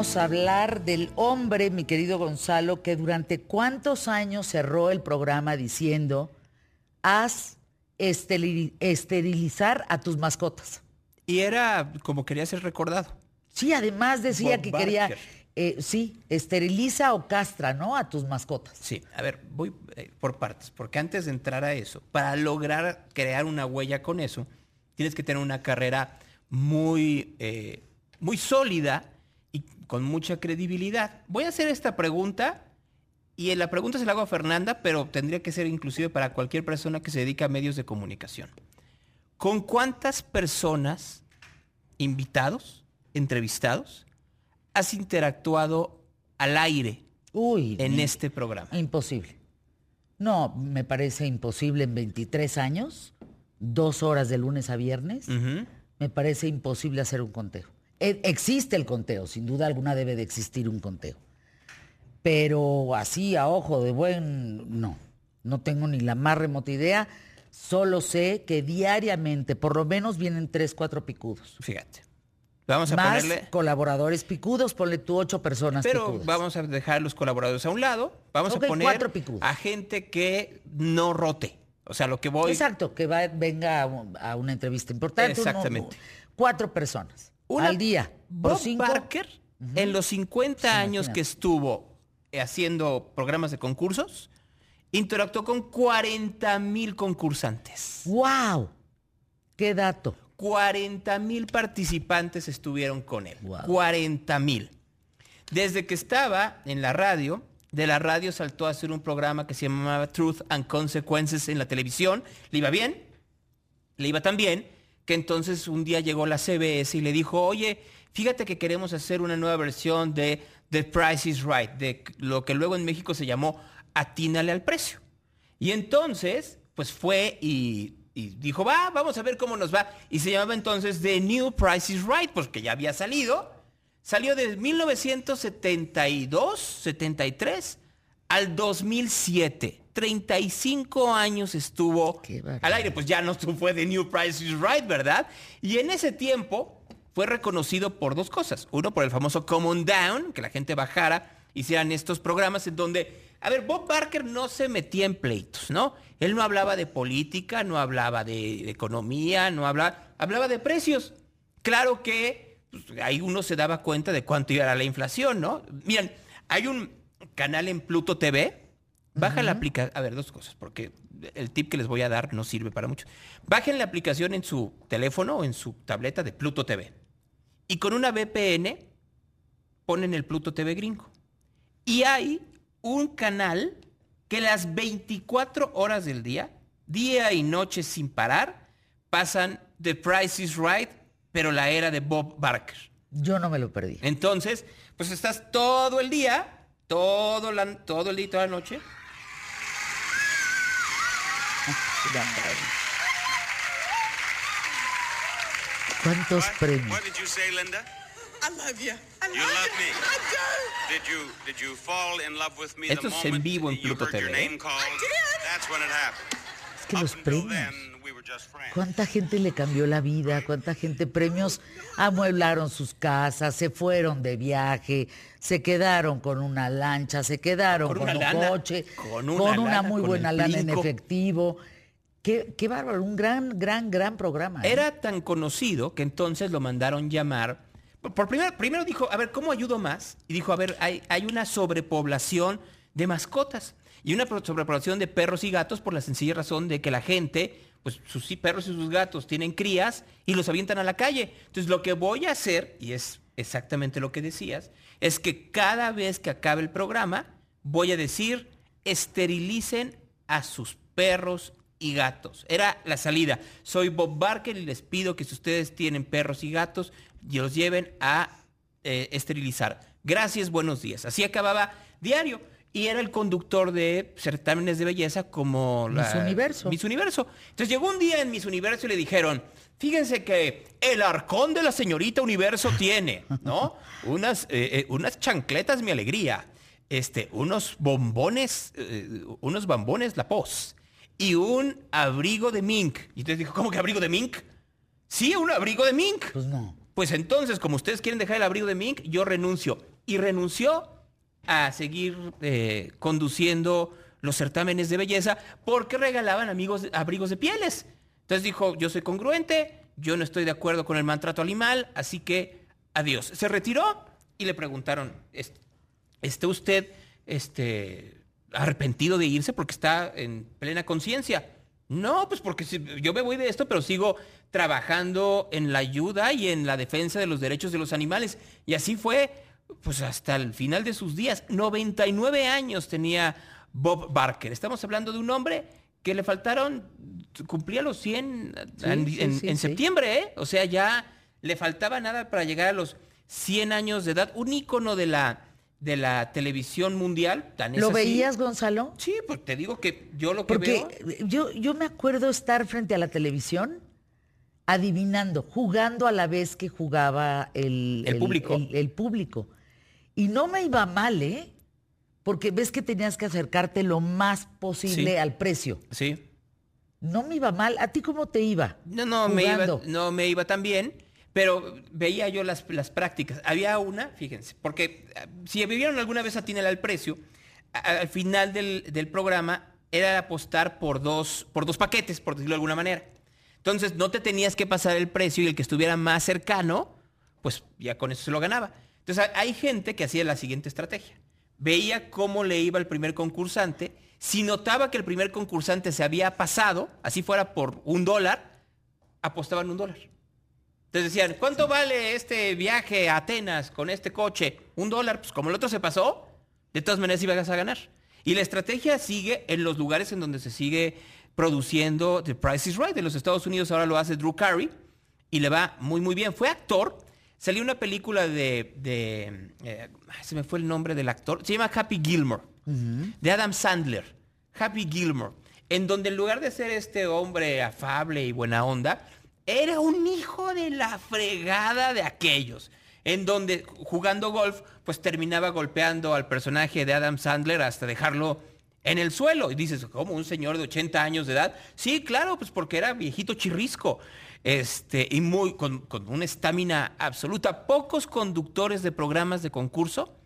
Vamos a hablar del hombre, mi querido Gonzalo, que durante cuántos años cerró el programa diciendo, haz esterilizar a tus mascotas. Y era como quería ser recordado. Sí, además decía que quería, eh, sí, esteriliza o castra, ¿no? A tus mascotas. Sí, a ver, voy eh, por partes, porque antes de entrar a eso, para lograr crear una huella con eso, tienes que tener una carrera muy, eh, muy sólida con mucha credibilidad. Voy a hacer esta pregunta y la pregunta se la hago a Fernanda, pero tendría que ser inclusive para cualquier persona que se dedica a medios de comunicación. ¿Con cuántas personas, invitados, entrevistados, has interactuado al aire en este programa? Imposible. No, me parece imposible en 23 años, dos horas de lunes a viernes. Me parece imposible hacer un conteo. E, existe el conteo, sin duda alguna debe de existir un conteo pero así a ojo de buen, no, no tengo ni la más remota idea. Solo sé que diariamente, por lo menos, vienen tres, cuatro picudos. Fíjate. Vamos a Más colaboradores picudos, ponle tú ocho personas Pero vamos a dejar los colaboradores a un lado. Vamos a poner a gente que no rote. O sea, lo que voy... Exacto, que venga a, una entrevista importante. Exactamente. cuatro personas al día. Bob Barker, en los 50 años que estuvo haciendo programas de concursos, interactuó con 40 mil concursantes. ¡Wow! ¡Qué dato! 40 mil participantes estuvieron con él. 40 mil. Desde que estaba en la radio, de la radio saltó a hacer un programa que se llamaba Truth and Consequences en la televisión. ¿Le iba bien? Le iba tan bien entonces un día llegó la CBS y le dijo, oye, fíjate que queremos hacer una nueva versión de The Price is Right, de lo que luego en México se llamó Atínale al precio. Y entonces, pues fue y, dijo, va, vamos a ver cómo nos va. Y se llamaba entonces The New Price is Right, porque ya había salido. Salió de 1972, 73 al 2007. 35 años estuvo al aire, pues ya no fue The New Price is Right, ¿verdad? Y en ese tiempo fue reconocido por dos cosas. Uno, por el famoso Common Down, que la gente bajara, hicieran estos programas en donde, a ver, Bob Barker no se metía en pleitos, ¿no? Él no hablaba de política, no hablaba de, economía, no hablaba, hablaba de precios. Claro que pues, ahí uno se daba cuenta de cuánto iba la inflación, ¿no? Miren, hay un canal en Pluto TV. Baja la aplicación. A ver, dos cosas, porque el tip que les voy a dar no sirve para mucho. Bajen la aplicación en su teléfono o en su tableta de Pluto TV. Y con una VPN ponen el Pluto TV gringo. Y hay un canal que las 24 horas del día, día y noche sin parar, pasan The Price is Right, pero la era de Bob Barker. Yo no me lo perdí. Entonces, pues estás todo el día, todo, todo el día y toda la noche. ¿Cuántos premios? What did you say, Linda? I love you. I love you. Love me. I do. Did you did you fall in love with me Esto es en vivo en Pluto TV. Your name called? I did. That's when it happened. Es que los premios. ¿Cuánta gente le cambió la vida? ¿Cuánta gente premios amueblaron sus casas, se fueron de viaje, se quedaron con una lancha, se quedaron con, un coche, con una, con una muy buena lana en efectivo? Qué, bárbaro, un gran, gran, gran programa. ¿eh? Era tan conocido que entonces lo mandaron llamar. Por primero, primero dijo, a ver, ¿cómo ayudo más? Y dijo, a ver, hay, hay una sobrepoblación de mascotas y una sobrepoblación de perros y gatos por la sencilla razón de que la gente, pues sus perros y sus gatos tienen crías y los avientan a la calle. Entonces lo que voy a hacer, y es exactamente lo que decías, es que cada vez que acabe el programa, voy a decir, esterilicen a sus perros y gatos. Era la salida. Soy Bob Barker y les pido que si ustedes tienen perros y gatos, los lleven a eh, esterilizar. Gracias, buenos días. Así acababa diario. Y era el conductor de certámenes de belleza como Miss Universo. Miss Universo. Entonces llegó un día en Miss Universo y le dijeron, fíjense que el arcón de la señorita Universo tiene, ¿no? Unas, eh, eh, unas chancletas, mi alegría. Este, unos bombones, unos bombones, la pos y un abrigo de mink. Y entonces dijo, ¿cómo que abrigo de mink? Sí, un abrigo de mink. Pues no. Pues entonces, como ustedes quieren dejar el abrigo de mink, yo renuncio. y renunció a seguir eh, conduciendo los certámenes de belleza porque regalaban amigos, abrigos de pieles. Entonces dijo, yo soy congruente, yo no estoy de acuerdo con el maltrato animal, así que adiós. Se retiró y le preguntaron, ¿está usted este, arrepentido de irse porque está en plena conciencia? No, pues porque yo me voy de esto, pero sigo trabajando en la ayuda y en la defensa de los derechos de los animales. Y así fue, pues hasta el final de sus días. 99 años tenía Bob Barker. Estamos hablando de un hombre que le faltaron, cumplía los 100 en, septiembre, ¿eh? O sea, ya le faltaba nada para llegar a los 100 años de edad. Un ícono de la, de la televisión mundial. Tan ¿Lo veías, Gonzalo? Sí, pues te digo que yo lo que Porque Yo, yo me acuerdo estar frente a la televisión adivinando, jugando a la vez que jugaba el, público. el público. Y no me iba mal, ¿eh? Porque ves que tenías que acercarte lo más posible al precio. Sí. No me iba mal. ¿A ti cómo te iba? No, no, me iba, no me iba tan bien, pero veía yo las, las prácticas. Había una, fíjense, porque eh, si vivieron alguna vez a Tinel al precio, al final del, del, programa era apostar por dos, por dos paquetes, por decirlo de alguna manera. Entonces no te tenías que pasar el precio y el que estuviera más cercano, pues ya con eso se lo ganaba. Entonces hay gente que hacía la siguiente estrategia veía cómo le iba el primer concursante. Si notaba que el primer concursante se había pasado, así fuera por un dólar, apostaban un dólar. Entonces decían, ¿cuánto vale este viaje a Atenas con este coche? Un dólar, pues como el otro se pasó, de todas maneras ibas a ganar. Y la estrategia sigue en los lugares en donde se sigue produciendo The Price is Right. En los Estados Unidos ahora lo hace Drew Carey y le va muy, muy bien. Fue actor, Salió una película de, eh, se me fue el nombre del actor, se llama Happy Gilmore, de Adam Sandler, Happy Gilmore, en donde en lugar de ser este hombre afable y buena onda, era un hijo de la fregada de aquellos, en donde jugando golf, pues terminaba golpeando al personaje de Adam Sandler hasta dejarlo en el suelo. Y dices, ¿cómo un señor de 80 años de edad? Sí, claro, pues porque era viejito chirrisco este, y muy, con, una estamina absoluta. Pocos conductores de programas de concurso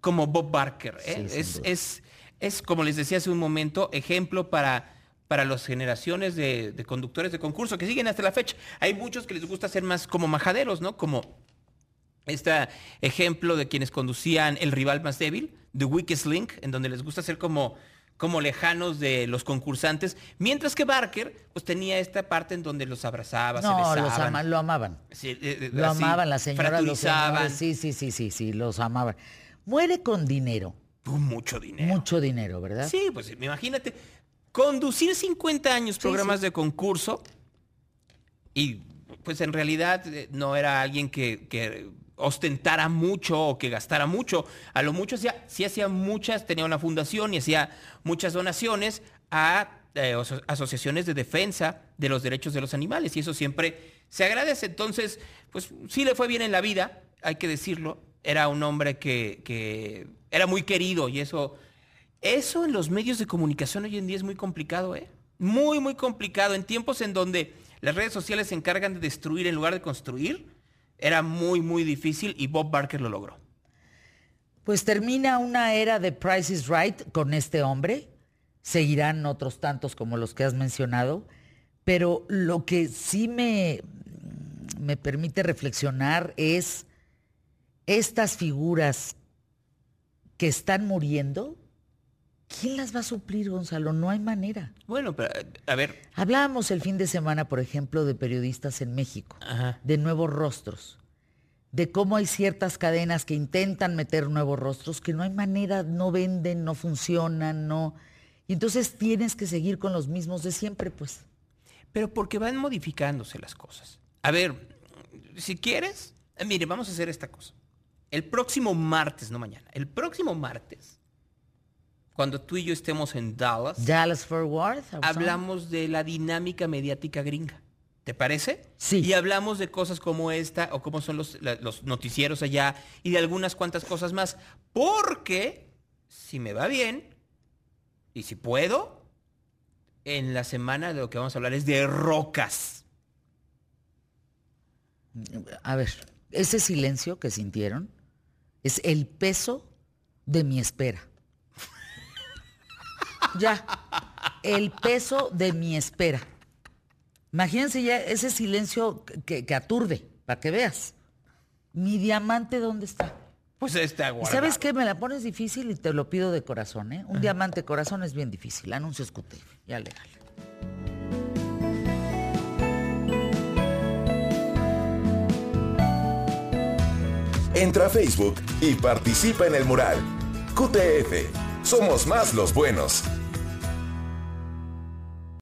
como Bob Barker. ¿eh? es, es, como les decía hace un momento, ejemplo para, para las generaciones de, conductores de concurso que siguen hasta la fecha. Hay muchos que les gusta ser más como majaderos, ¿no? Como este ejemplo de quienes conducían El rival más débil, The Weakest Link, en donde les gusta ser como como lejanos de los concursantes, mientras que Barker pues tenía esta parte en donde los abrazaba, se besaban. Los lo amaban. Eh, eh, lo amaban las señoras, los Sí, sí, sí, sí, sí, los amaban. Muere con dinero. mucho dinero. Mucho dinero, ¿verdad? Sí, pues imagínate, conducir 50 años programas de concurso y pues en realidad eh, no era alguien que, que ostentara mucho o que gastara mucho. A lo mucho hacía, sí hacía muchas, tenía una fundación y hacía muchas donaciones a eh, asociaciones de defensa de los derechos de los animales y eso siempre se agradece. Entonces, pues sí le fue bien en la vida, hay que decirlo. Era un hombre que, que era muy querido y eso, eso en los medios de comunicación hoy en día es muy complicado, ¿eh? Muy, muy complicado. En tiempos en donde las redes sociales se encargan de destruir en lugar de construir, era muy, muy difícil y Bob Barker lo logró. Pues termina una era de Price is Right con este hombre. Seguirán otros tantos como los que has mencionado. Pero lo que sí me, me permite reflexionar es estas figuras que están muriendo, ¿quién las va a suplir, Gonzalo? No hay manera. Bueno, pero a ver. Hablábamos el fin de semana, por ejemplo, de periodistas en México, de nuevos rostros, de cómo hay ciertas cadenas que intentan meter nuevos rostros, que no hay manera, no venden, no funcionan, no. Y entonces tienes que seguir con los mismos de siempre, pues. Pero porque van modificándose las cosas. A ver, si quieres, mire, vamos a hacer esta cosa. El próximo martes, no mañana, el próximo martes cuando tú y yo estemos en Dallas, Dallas Fort Worth, hablamos de la dinámica mediática gringa. ¿Te parece? Sí. Y hablamos de cosas como esta o cómo son los, los noticieros allá y de algunas cuantas cosas más. Porque, si me va bien y si puedo, en la semana de lo que vamos a hablar es de rocas. A ver, ese silencio que sintieron Es el peso de mi espera. Ya. El peso de mi espera. Imagínense ya ese silencio que, que aturde, para que veas. Mi diamante, ¿dónde está? Pues está ¿Y ¿Sabes qué? Me la pones difícil y te lo pido de corazón, ¿eh? Un diamante corazón es bien difícil. Anuncios QTF. Ya legal. Entra a Facebook y participa en el mural. QTF. Somos más los buenos.